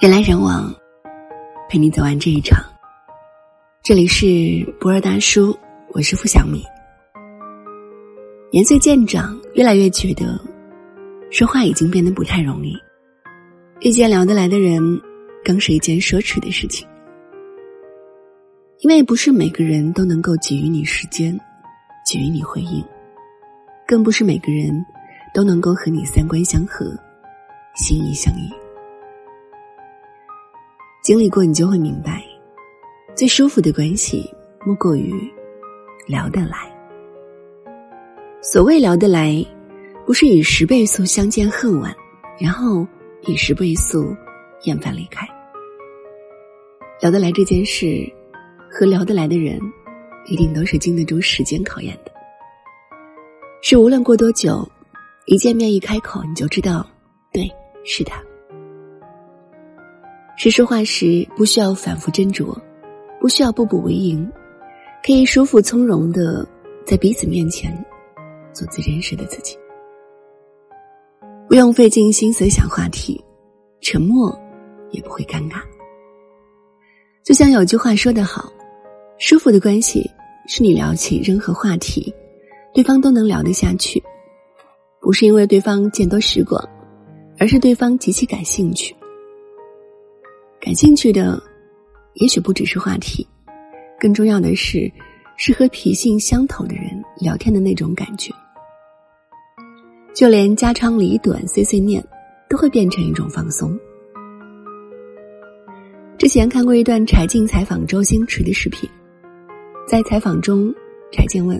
人来人往，陪你走完这一场。这里是不二大叔，我是付小米。年岁渐长，越来越觉得说话已经变得不太容易。遇见聊得来的人，更是一件奢侈的事情。因为不是每个人都能够给予你时间，给予你回应，更不是每个人都能够和你三观相合，心意相印。经历过，你就会明白，最舒服的关系莫过于聊得来。所谓聊得来，不是以十倍速相见恨晚，然后以十倍速厌烦离开。聊得来这件事，和聊得来的人，一定都是经得住时间考验的。是无论过多久，一见面一开口，你就知道，对，是他。是说话时不需要反复斟酌，不需要步步为营，可以舒服从容的在彼此面前做最真实的自己，不用费尽心思想话题，沉默也不会尴尬。就像有句话说得好，舒服的关系是你聊起任何话题，对方都能聊得下去，不是因为对方见多识广，而是对方极其感兴趣。感兴趣的，也许不只是话题，更重要的是，是和脾性相投的人聊天的那种感觉。就连家长里短、碎碎念，都会变成一种放松。之前看过一段柴静采访周星驰的视频，在采访中，柴静问：“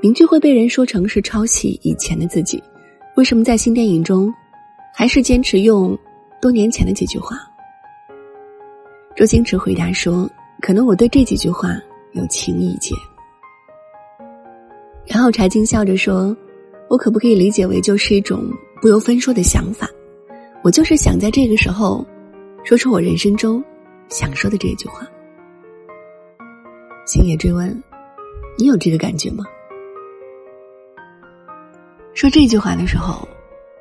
名句会被人说成是抄袭以前的自己，为什么在新电影中，还是坚持用多年前的几句话？”周星驰回答说：“可能我对这几句话有情意结。”然后柴静笑着说：“我可不可以理解为就是一种不由分说的想法？我就是想在这个时候，说出我人生中想说的这句话。”星爷追问：“你有这个感觉吗？”说这句话的时候，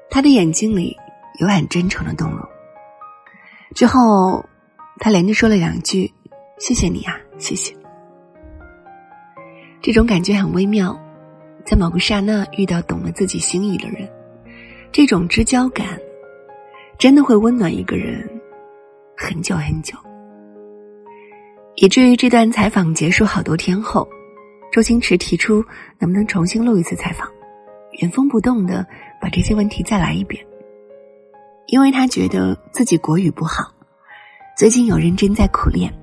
他的眼睛里有很真诚的动容。之后。他连着说了两句：“谢谢你啊，谢谢。”这种感觉很微妙，在某个刹那遇到懂了自己心意的人，这种知交感，真的会温暖一个人很久很久。以至于这段采访结束好多天后，周星驰提出能不能重新录一次采访，原封不动的把这些问题再来一遍，因为他觉得自己国语不好。最近有认真在苦练。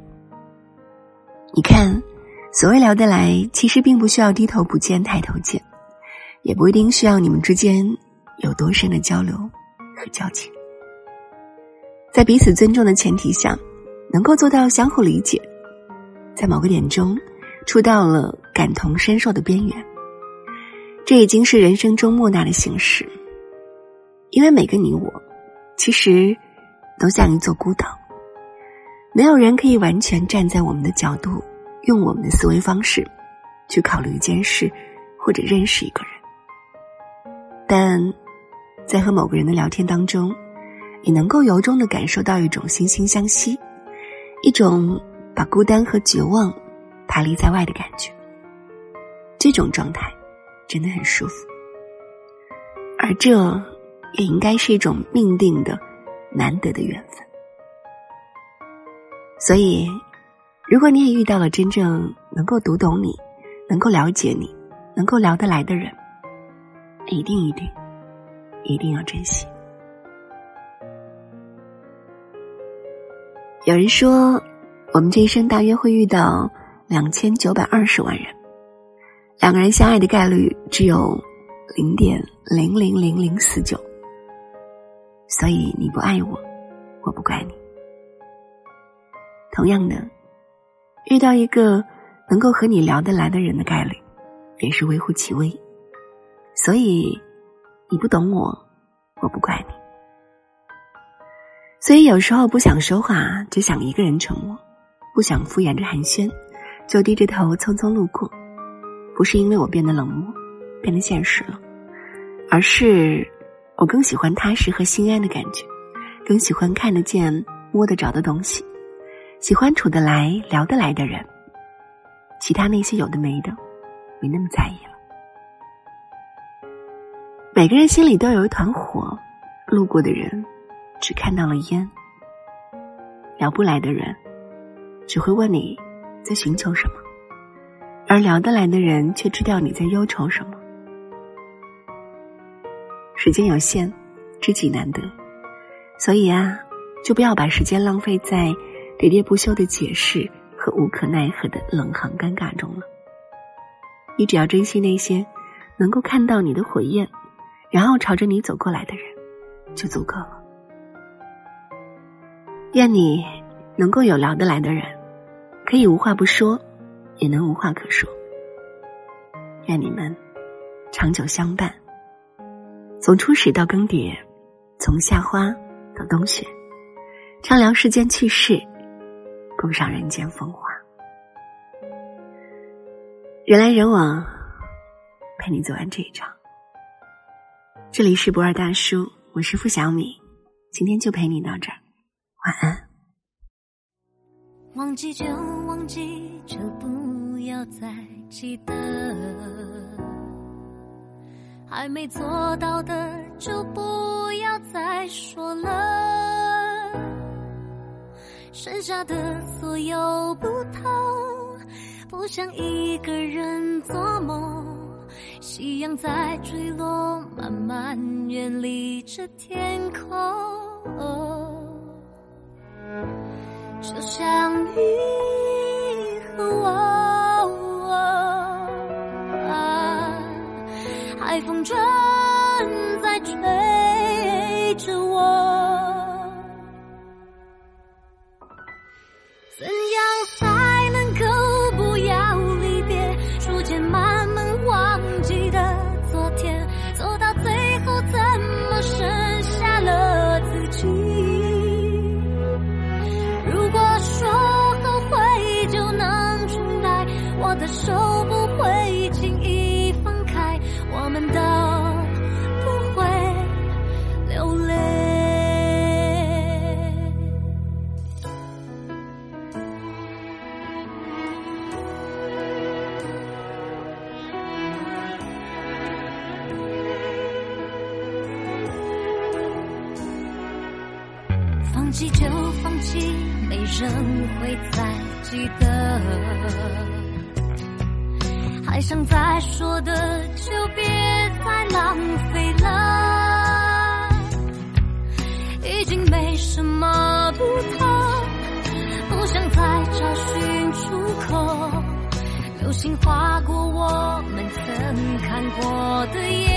你看，所谓聊得来，其实并不需要低头不见抬头见，也不一定需要你们之间有多深的交流和交情。在彼此尊重的前提下，能够做到相互理解，在某个点中触到了感同身受的边缘，这已经是人生中莫大的幸事。因为每个你我，其实都像一座孤岛。没有人可以完全站在我们的角度，用我们的思维方式去考虑一件事，或者认识一个人。但在和某个人的聊天当中，你能够由衷的感受到一种惺惺相惜，一种把孤单和绝望排离在外的感觉。这种状态真的很舒服，而这也应该是一种命定的难得的缘分。所以，如果你也遇到了真正能够读懂你、能够了解你、能够聊得来的人，一定一定一定要珍惜。有人说，我们这一生大约会遇到两千九百二十万人，两个人相爱的概率只有零点零零零零四九。所以你不爱我，我不怪你。同样的，遇到一个能够和你聊得来的人的概率，也是微乎其微。所以，你不懂我，我不怪你。所以有时候不想说话，只想一个人沉默；不想敷衍着寒暄，就低着头匆匆路过。不是因为我变得冷漠，变得现实了，而是我更喜欢踏实和心安的感觉，更喜欢看得见、摸得着的东西，喜欢处得来、聊得来的人。其他那些有的没的，没那么在意了。每个人心里都有一团火，路过的人只看到了烟。聊不来的人，只会问你在寻求什么，而聊得来的人却知道你在忧愁什么。时间有限，知己难得，所以啊，就不要把时间浪费在喋喋不休的解释和无可奈何的冷行尴尬中了。你只要珍惜那些能够看到你的火焰，然后朝着你走过来的人，就足够了。愿你能够有聊得来的人，可以无话不说，也能无话可说。愿你们长久相伴。从初始到更迭，从夏花到冬雪，畅聊世间趣事，共赏人间风华。人来人往，陪你走完这一场。这里是不二大叔，我是付小米，今天就陪你到这儿，晚安。忘记就忘记，就不要再记得。还没做到的就不要再说了，剩下的所有不同，不想一个人做梦。夕阳在坠落，慢慢远离这天空，就像你弃就放弃，没人会再记得。还想再说的，就别再浪费了。已经没什么不同，不想再找寻出口。流星划过我们曾看过的夜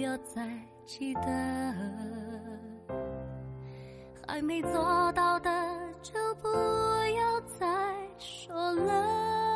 不要再记得还没做到的就不要再说了。